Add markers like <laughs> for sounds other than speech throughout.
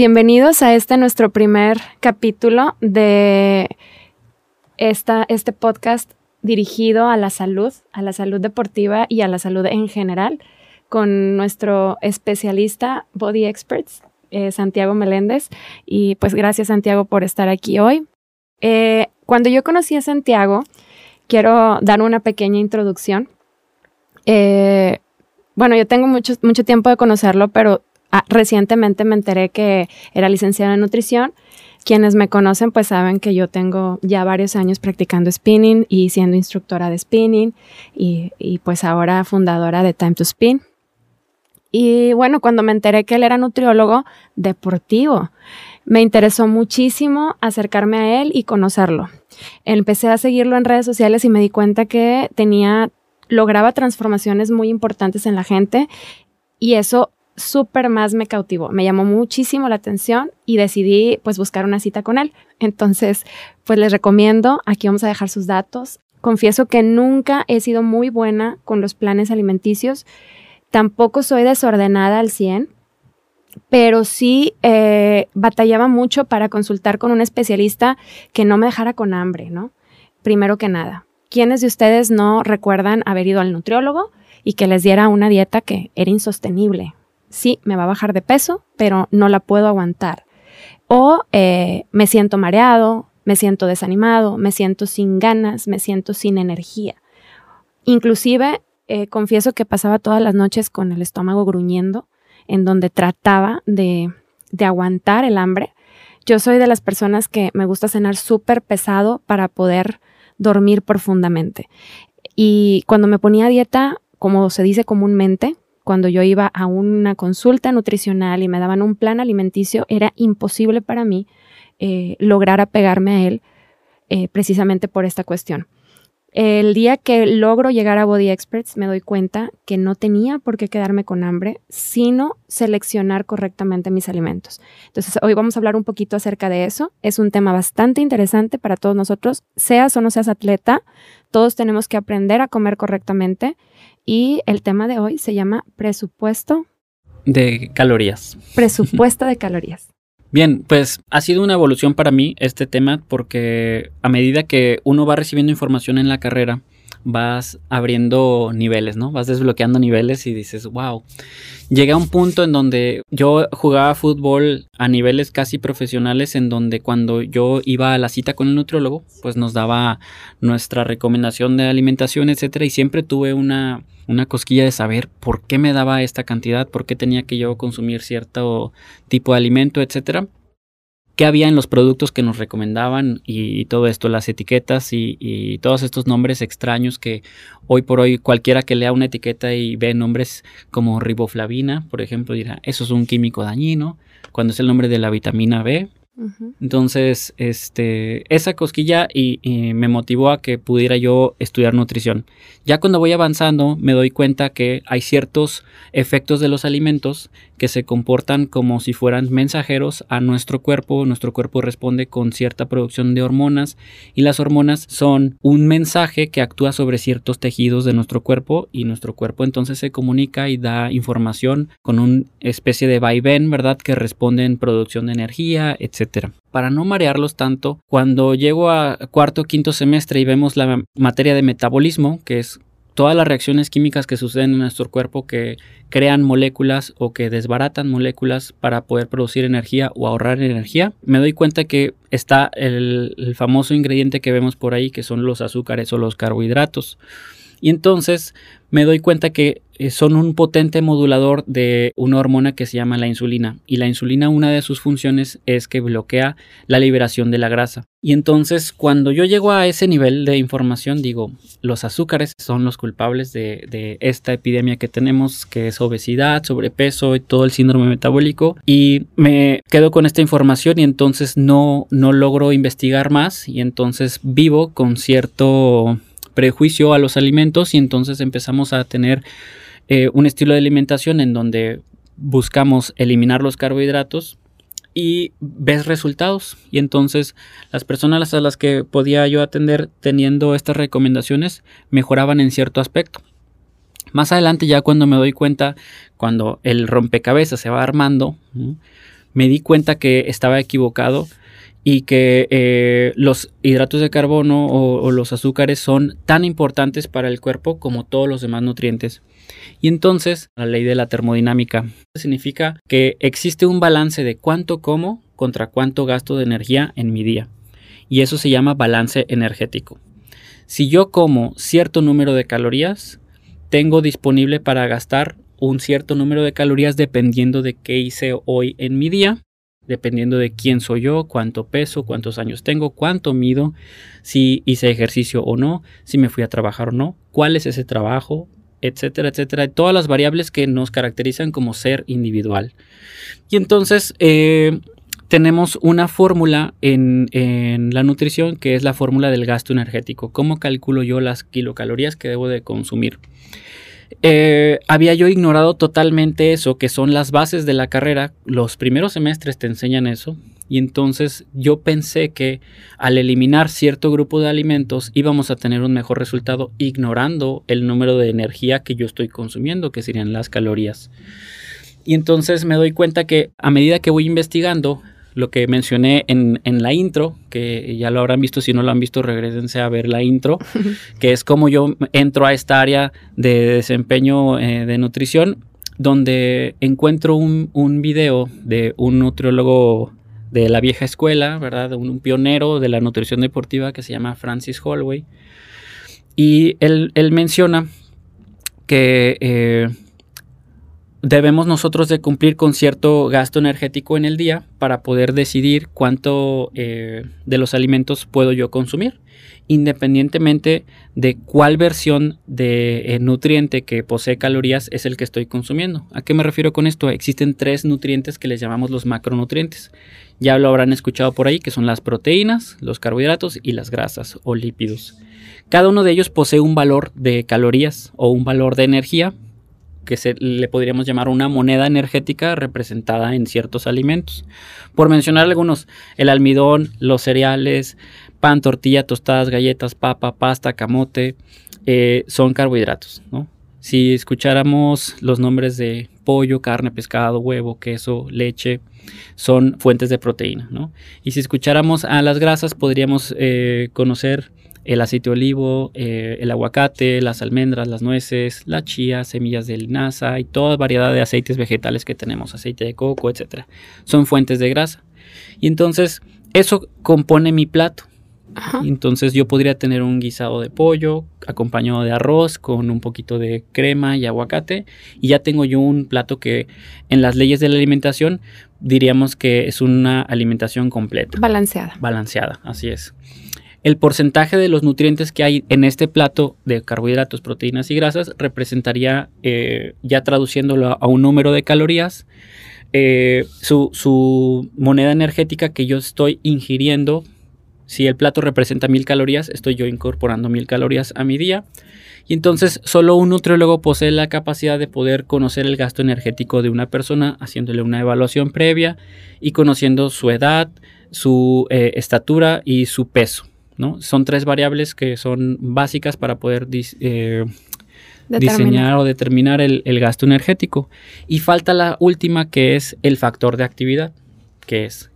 Bienvenidos a este nuestro primer capítulo de esta, este podcast dirigido a la salud, a la salud deportiva y a la salud en general, con nuestro especialista Body Experts, eh, Santiago Meléndez. Y pues gracias Santiago por estar aquí hoy. Eh, cuando yo conocí a Santiago, quiero dar una pequeña introducción. Eh, bueno, yo tengo mucho, mucho tiempo de conocerlo, pero ah, recientemente me enteré que era licenciado en nutrición. Quienes me conocen pues saben que yo tengo ya varios años practicando spinning y siendo instructora de spinning y, y pues ahora fundadora de Time to Spin. Y bueno, cuando me enteré que él era nutriólogo deportivo, me interesó muchísimo acercarme a él y conocerlo. Empecé a seguirlo en redes sociales y me di cuenta que tenía, lograba transformaciones muy importantes en la gente y eso súper más me cautivó, me llamó muchísimo la atención y decidí pues buscar una cita con él. Entonces, pues les recomiendo, aquí vamos a dejar sus datos. Confieso que nunca he sido muy buena con los planes alimenticios, tampoco soy desordenada al 100, pero sí eh, batallaba mucho para consultar con un especialista que no me dejara con hambre, ¿no? Primero que nada, ¿quiénes de ustedes no recuerdan haber ido al nutriólogo y que les diera una dieta que era insostenible? Sí, me va a bajar de peso, pero no la puedo aguantar. O eh, me siento mareado, me siento desanimado, me siento sin ganas, me siento sin energía. Inclusive, eh, confieso que pasaba todas las noches con el estómago gruñendo en donde trataba de, aguantar el hambre. Yo soy de las personas que me gusta cenar súper pesado para poder dormir profundamente. Y cuando me ponía dieta, como se dice comúnmente, cuando yo iba a una consulta nutricional y me daban un plan alimenticio, era imposible para mí eh, lograr apegarme a él eh, precisamente por esta cuestión. El día que logro llegar a Body Experts me doy cuenta que no tenía por qué quedarme con hambre, sino seleccionar correctamente mis alimentos. Entonces, hoy vamos a hablar un poquito acerca de eso. Es un tema bastante interesante para todos nosotros, seas o no seas atleta, todos tenemos que aprender a comer correctamente y el tema de hoy se llama presupuesto de calorías. Presupuesto de calorías. Bien, pues ha sido una evolución para mí este tema porque a medida que uno va recibiendo información en la carrera, vas abriendo niveles, ¿no? Vas desbloqueando niveles y dices, wow. Llegué a un punto en donde yo jugaba fútbol a niveles casi profesionales, en donde cuando yo iba a la cita con el nutriólogo, pues nos daba nuestra recomendación de alimentación, etcétera, y siempre tuve una, una cosquilla de saber por qué me daba esta cantidad, por qué tenía que yo consumir cierto tipo de alimento, etcétera qué había en los productos que nos recomendaban y, todo esto, las etiquetas y, todos estos nombres extraños que hoy por hoy cualquiera que lea una etiqueta y ve nombres como riboflavina, por ejemplo, dirá, eso es un químico dañino, cuando es el nombre de la vitamina B, entonces, este, esa cosquilla y, me motivó a que pudiera yo estudiar nutrición. Ya cuando voy avanzando me doy cuenta que hay ciertos efectos de los alimentos que se comportan como si fueran mensajeros a nuestro cuerpo. Nuestro cuerpo responde con cierta producción de hormonas y las hormonas son un mensaje que actúa sobre ciertos tejidos de nuestro cuerpo y nuestro cuerpo entonces se comunica y da información con una especie de vaivén, ¿verdad? Que responde en producción de energía, etc. Para no marearlos tanto, cuando llego a cuarto o quinto semestre y vemos la materia de metabolismo, que es todas las reacciones químicas que suceden en nuestro cuerpo que crean moléculas o que desbaratan moléculas para poder producir energía o ahorrar energía, me doy cuenta que está el, el famoso ingrediente que vemos por ahí, que son los azúcares o los carbohidratos. Y entonces me doy cuenta que eh, son un potente modulador de una hormona que se llama la insulina. Y la insulina, una de sus funciones es que bloquea la liberación de la grasa. Y entonces, cuando yo llego a ese nivel de información, digo, los azúcares son los culpables de, esta epidemia que tenemos, que es obesidad, sobrepeso y todo el síndrome metabólico. Y me quedo con esta información y entonces no, no logro investigar más y entonces vivo con cierto prejuicio a los alimentos y entonces empezamos a tener eh, un estilo de alimentación en donde buscamos eliminar los carbohidratos y ves resultados. Y entonces las personas a las que podía yo atender teniendo estas recomendaciones mejoraban en cierto aspecto. Más adelante ya cuando me doy cuenta, cuando el rompecabezas se va armando, me di cuenta que estaba equivocado y que eh, los hidratos de carbono o, los azúcares son tan importantes para el cuerpo como todos los demás nutrientes. Y entonces, la ley de la termodinámica significa que existe un balance de cuánto como contra cuánto gasto de energía en mi día. Y eso se llama balance energético. Si yo como cierto número de calorías, tengo disponible para gastar un cierto número de calorías dependiendo de qué hice hoy en mi día dependiendo de quién soy yo, cuánto peso, cuántos años tengo, cuánto mido, si hice ejercicio o no, si me fui a trabajar o no, cuál es ese trabajo, etcétera, etcétera, todas las variables que nos caracterizan como ser individual. Y entonces eh, tenemos una fórmula en, en, la nutrición que es la fórmula del gasto energético. ¿Cómo calculo yo las kilocalorías que debo de consumir? Eh, había yo ignorado totalmente eso, que son las bases de la carrera. Los primeros semestres te enseñan eso. Y entonces yo pensé que al eliminar cierto grupo de alimentos íbamos a tener un mejor resultado ignorando el número de energía que yo estoy consumiendo, que serían las calorías. Y entonces me doy cuenta que a medida que voy investigando, lo que mencioné en, la intro, que ya lo habrán visto, si no lo han visto, regresense a ver la intro, <laughs> que es como yo entro a esta área de desempeño eh, de nutrición, donde encuentro un, un, video de un nutriólogo de la vieja escuela, ¿verdad? Un, pionero de la nutrición deportiva que se llama Francis Holloway. Y él, menciona que eh, debemos nosotros de cumplir con cierto gasto energético en el día para poder decidir cuánto eh, de los alimentos puedo yo consumir, independientemente de cuál versión de eh, nutriente que posee calorías es el que estoy consumiendo. ¿A qué me refiero con esto? Existen tres nutrientes que les llamamos los macronutrientes. Ya lo habrán escuchado por ahí, que son las proteínas, los carbohidratos y las grasas o lípidos. Cada uno de ellos posee un valor de calorías o un valor de energía que se, le podríamos llamar una moneda energética representada en ciertos alimentos. Por mencionar algunos, el almidón, los cereales, pan, tortilla, tostadas, galletas, papa, pasta, camote, eh, son carbohidratos. Si escucháramos los nombres de pollo, carne, pescado, huevo, queso, leche, son fuentes de proteína. Y si escucháramos a las grasas, podríamos eh, conocer el aceite de olivo, eh, el aguacate, las almendras, las nueces, la chía, semillas de linaza y toda variedad de aceites vegetales que tenemos, aceite de coco, etc. Son fuentes de grasa. Y entonces eso compone mi plato. Entonces yo podría tener un guisado de pollo acompañado de arroz con un poquito de crema y aguacate y ya tengo yo un plato que en las leyes de la alimentación diríamos que es una alimentación completa. Balanceada. Balanceada, así es el porcentaje de los nutrientes que hay en este plato de carbohidratos, proteínas y grasas representaría, eh, ya traduciéndolo a un número de calorías, eh, su, moneda energética que yo estoy ingiriendo. Si el plato representa mil calorías, estoy yo incorporando mil calorías a mi día. Y entonces solo un nutriólogo posee la capacidad de poder conocer el gasto energético de una persona, haciéndole una evaluación previa y conociendo su edad, su eh, estatura y su peso. Son tres variables que son básicas para poder eh, diseñar o determinar el, gasto energético. Y falta la última que es el factor de actividad, que es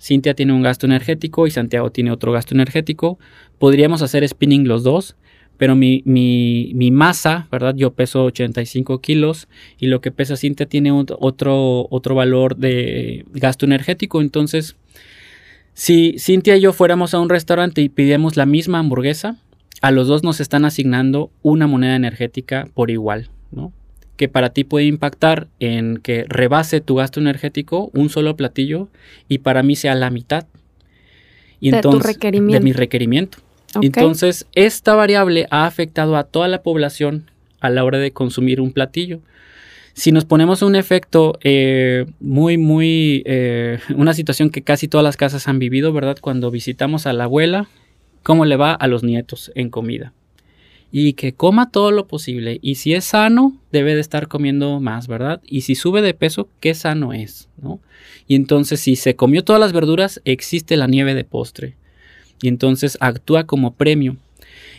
Cintia tiene un gasto energético y Santiago tiene otro gasto energético. Podríamos hacer spinning los dos, pero mi, mi, masa, ¿verdad? Yo peso 85 kilos y lo que pesa Cintia tiene otro, otro valor de gasto energético. Entonces, si Cintia y yo fuéramos a un restaurante y pidiéramos la misma hamburguesa, a los dos nos están asignando una moneda energética por igual, ¿no? Que para ti puede impactar en que rebase tu gasto energético un solo platillo y para mí sea la mitad. Y de entonces, requerimiento. De mi requerimiento. Entonces, esta variable ha afectado a toda la población a la hora de consumir un platillo. Si nos ponemos un efecto eh, muy, muy, eh, una situación que casi todas las casas han vivido, ¿verdad? Cuando visitamos a la abuela, ¿cómo le va a los nietos en comida? Y que coma todo lo posible. Y si es sano, debe de estar comiendo más, ¿verdad? Y si sube de peso, ¿qué sano es? ¿no? Y entonces, si se comió todas las verduras, existe la nieve de postre. Y entonces actúa como premio.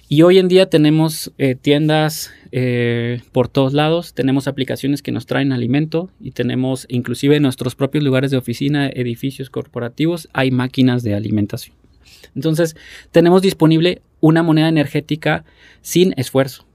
Y hoy en día tenemos eh, tiendas eh, por todos lados, tenemos aplicaciones que nos traen alimento y tenemos inclusive en nuestros propios lugares de oficina, edificios corporativos, hay máquinas de alimentación. Entonces, tenemos disponible una moneda energética sin esfuerzo.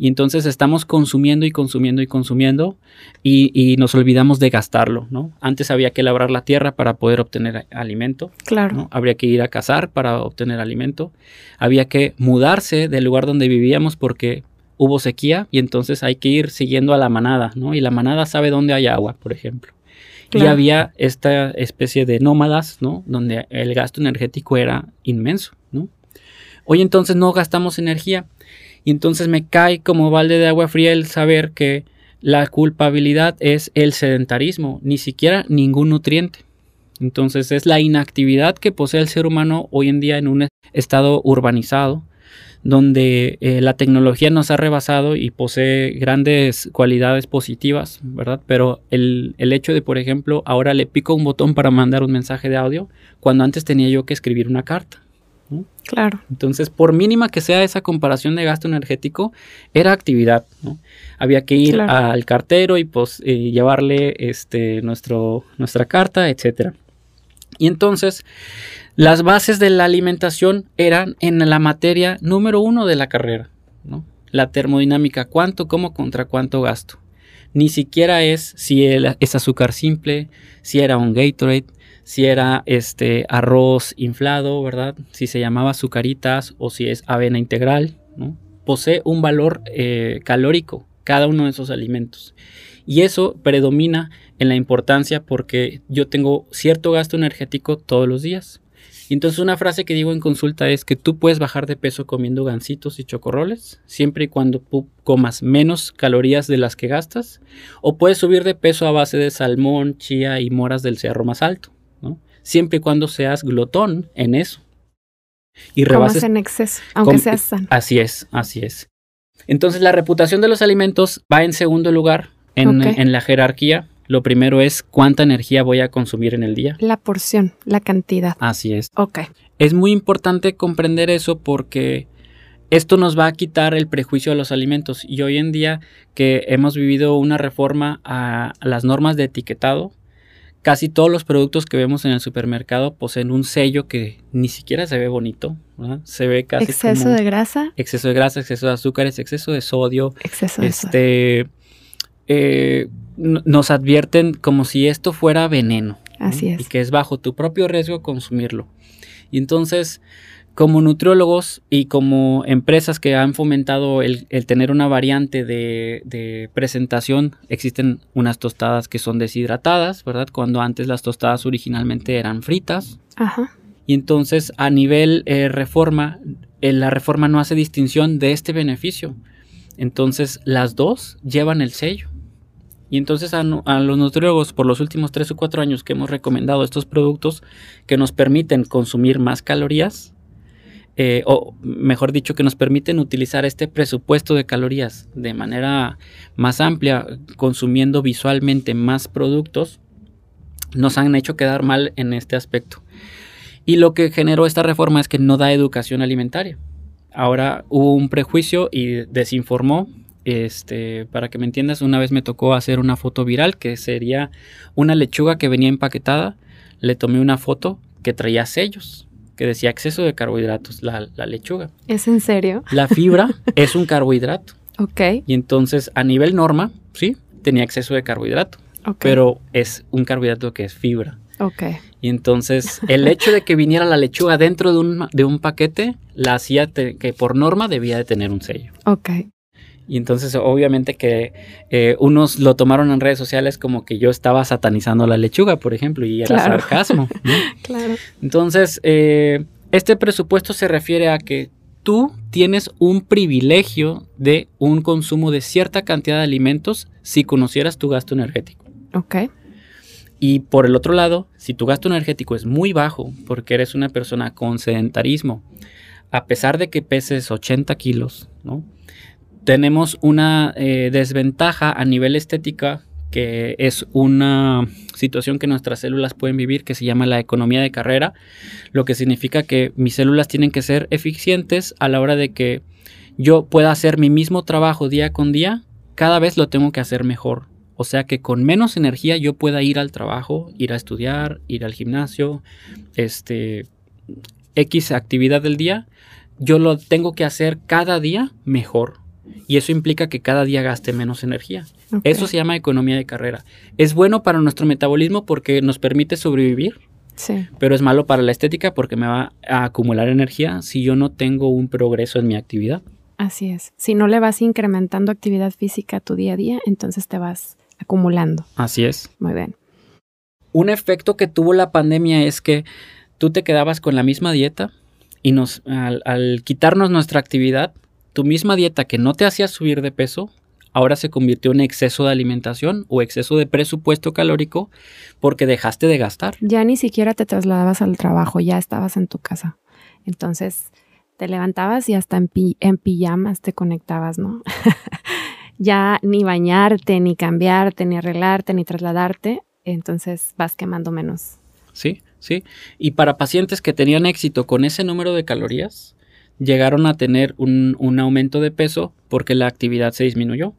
Y entonces estamos consumiendo y consumiendo y consumiendo y, nos olvidamos de gastarlo, ¿no? Antes había que labrar la tierra para poder obtener alimento. Claro. Habría que ir a cazar para obtener alimento. Había que mudarse del lugar donde vivíamos porque hubo sequía y entonces hay que ir siguiendo a la manada, ¿no? Y la manada sabe dónde hay agua, por ejemplo. Y había esta especie de nómadas, ¿no? Donde el gasto energético era inmenso, ¿no? Hoy entonces no gastamos energía y entonces me cae como balde de agua fría el saber que la culpabilidad es el sedentarismo, ni siquiera ningún nutriente. Entonces es la inactividad que posee el ser humano hoy en día en un estado urbanizado, donde eh, la tecnología nos ha rebasado y posee grandes cualidades positivas, ¿verdad? Pero el, el, hecho de, por ejemplo, ahora le pico un botón para mandar un mensaje de audio, cuando antes tenía yo que escribir una carta. Claro. Entonces, por mínima que sea esa comparación de gasto energético, era actividad, ¿no? Había que ir al cartero y pues eh, llevarle este, nuestro, nuestra carta, etcétera. Y entonces, las bases de la alimentación eran en la materia número uno de la carrera, ¿no? La termodinámica, cuánto como contra cuánto gasto. Ni siquiera es si es azúcar simple, si era un Gatorade, si era este arroz inflado, ¿verdad? Si se llamaba azucaritas o si es avena integral. Posee un valor eh, calórico cada uno de esos alimentos. Y eso predomina en la importancia porque yo tengo cierto gasto energético todos los días. Y entonces una frase que digo en consulta es que tú puedes bajar de peso comiendo gancitos y chocorroles, siempre y cuando comas menos calorías de las que gastas, o puedes subir de peso a base de salmón, chía y moras del cerro más alto siempre y cuando seas glotón en eso. Y rebases. en exceso, aunque seas sano. Así es, así es. Entonces, la reputación de los alimentos va en segundo lugar en, en la jerarquía. Lo primero es cuánta energía voy a consumir en el día. La porción, la cantidad. Así es. Ok. Es muy importante comprender eso porque esto nos va a quitar el prejuicio de los alimentos. Y hoy en día que hemos vivido una reforma a las normas de etiquetado, Casi todos los productos que vemos en el supermercado poseen un sello que ni siquiera se ve bonito. Se ve casi. Exceso de grasa. Exceso de grasa, exceso de azúcares, exceso de sodio. Exceso de este, eh, nos advierten como si esto fuera veneno. Así es. Y que es bajo tu propio riesgo consumirlo. Y entonces como nutriólogos y como empresas que han fomentado el, tener una variante de, presentación, existen unas tostadas que son deshidratadas, ¿verdad? Cuando antes las tostadas originalmente eran fritas. Ajá. Y entonces a nivel eh, reforma, eh, la reforma no hace distinción de este beneficio. Entonces las dos llevan el sello. Y entonces a, a, los nutriólogos por los últimos tres o cuatro años que hemos recomendado estos productos que nos permiten consumir más calorías, eh, o mejor dicho, que nos permiten utilizar este presupuesto de calorías de manera más amplia, consumiendo visualmente más productos, nos han hecho quedar mal en este aspecto. Y lo que generó esta reforma es que no da educación alimentaria. Ahora hubo un prejuicio y desinformó. Este, para que me entiendas, una vez me tocó hacer una foto viral que sería una lechuga que venía empaquetada. Le tomé una foto que traía sellos que decía exceso de carbohidratos, la, lechuga. ¿Es en serio? La fibra <laughs> es un carbohidrato. Ok. Y entonces, a nivel norma, sí, tenía exceso de carbohidrato. Pero es un carbohidrato que es fibra. Ok. Y entonces, el hecho de que viniera la lechuga dentro de un, de un paquete, la hacía que por norma debía de tener un sello. Ok. Y entonces obviamente que eh, unos lo tomaron en redes sociales como que yo estaba satanizando la lechuga, por ejemplo, y era sarcasmo. <laughs> claro. Entonces, eh, este presupuesto se refiere a que tú tienes un privilegio de un consumo de cierta cantidad de alimentos si conocieras tu gasto energético. Ok. Y por el otro lado, si tu gasto energético es muy bajo porque eres una persona con sedentarismo, a pesar de que peses 80 kilos, ¿no? Tenemos una eh, desventaja a nivel estética que es una situación que nuestras células pueden vivir que se llama la economía de carrera, lo que significa que mis células tienen que ser eficientes a la hora de que yo pueda hacer mi mismo trabajo día con día, cada vez lo tengo que hacer mejor. O sea que con menos energía yo pueda ir al trabajo, ir a estudiar, ir al gimnasio, este X actividad del día, yo lo tengo que hacer cada día mejor. Y eso implica que cada día gaste menos energía. Eso se llama economía de carrera. Es bueno para nuestro metabolismo porque nos permite sobrevivir. Sí. Pero es malo para la estética porque me va a acumular energía si yo no tengo un progreso en mi actividad. Así es. Si no le vas incrementando actividad física a tu día a día, entonces te vas acumulando. Así es. Muy bien. Un efecto que tuvo la pandemia es que tú te quedabas con la misma dieta y nos, al, al quitarnos nuestra actividad, tu misma dieta que no te hacía subir de peso, ahora se convirtió en exceso de alimentación o exceso de presupuesto calórico porque dejaste de gastar. Ya ni siquiera te trasladabas al trabajo, ya estabas en tu casa. Entonces te levantabas y hasta en, en pijamas te conectabas, ¿no? <laughs> ya ni bañarte, ni cambiarte, ni arreglarte, ni trasladarte. Entonces vas quemando menos. Sí, sí. Y para pacientes que tenían éxito con ese número de calorías, llegaron a tener un, aumento de peso porque la actividad se disminuyó.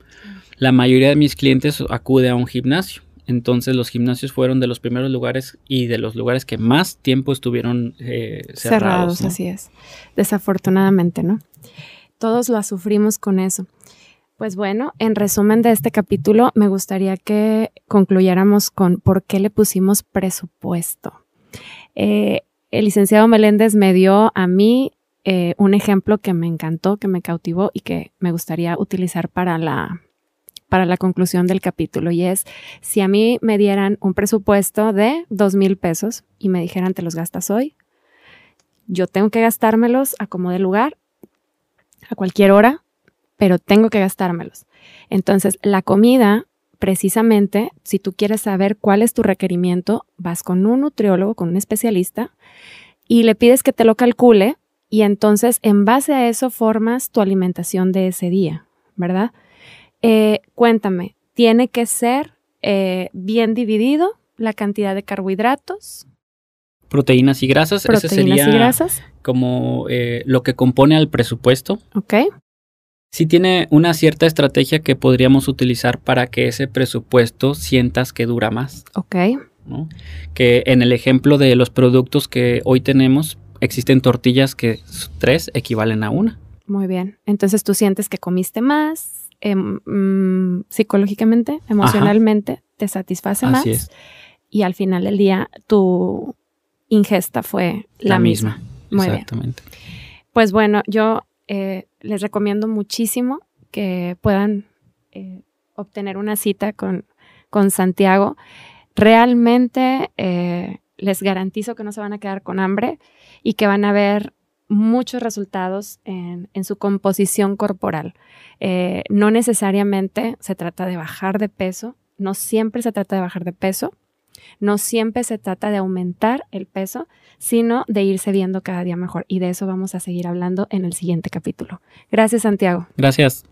La mayoría de mis clientes acude a un gimnasio. Entonces los gimnasios fueron de los primeros lugares y de los lugares que más tiempo estuvieron eh, cerrados. cerrados así es. Desafortunadamente, ¿no? Todos lo sufrimos con eso. Pues bueno, en resumen de este capítulo, me gustaría que concluyéramos con por qué le pusimos presupuesto. Eh, el licenciado Meléndez me dio a mí eh, un ejemplo que me encantó, que me cautivó y que me gustaría utilizar para la, para la conclusión del capítulo. Y es, si a mí me dieran un presupuesto de dos mil pesos y me dijeran, te los gastas hoy, yo tengo que gastármelos a como de lugar, a cualquier hora, pero tengo que gastármelos. Entonces, la comida, precisamente, si tú quieres saber cuál es tu requerimiento, vas con un nutriólogo, con un especialista, y le pides que te lo calcule y entonces en base a eso formas tu alimentación de ese día, ¿verdad? Eh, cuéntame, ¿tiene que ser eh, bien dividido la cantidad de carbohidratos? Proteínas y grasas. Proteínas sería y grasas. Como eh, lo que compone al presupuesto. Ok. Sí tiene una cierta estrategia que podríamos utilizar para que ese presupuesto sientas que dura más. Ok. Que en el ejemplo de los productos que hoy tenemos, existen tortillas que tres equivalen a una. Muy bien. Entonces tú sientes que comiste más, em, mm, psicológicamente, emocionalmente, te satisface más. Es. Y al final del día tu ingesta fue la, misma. Muy Exactamente. Pues bueno, yo eh, les recomiendo muchísimo que puedan eh, obtener una cita con, con Santiago. Realmente eh, les garantizo que no se van a quedar con hambre y que van a ver muchos resultados en, su composición corporal. Eh, no necesariamente se trata de bajar de peso, no siempre se trata de bajar de peso, no siempre se trata de aumentar el peso, sino de irse viendo cada día mejor. Y de eso vamos a seguir hablando en el siguiente capítulo. Gracias, Santiago. Gracias.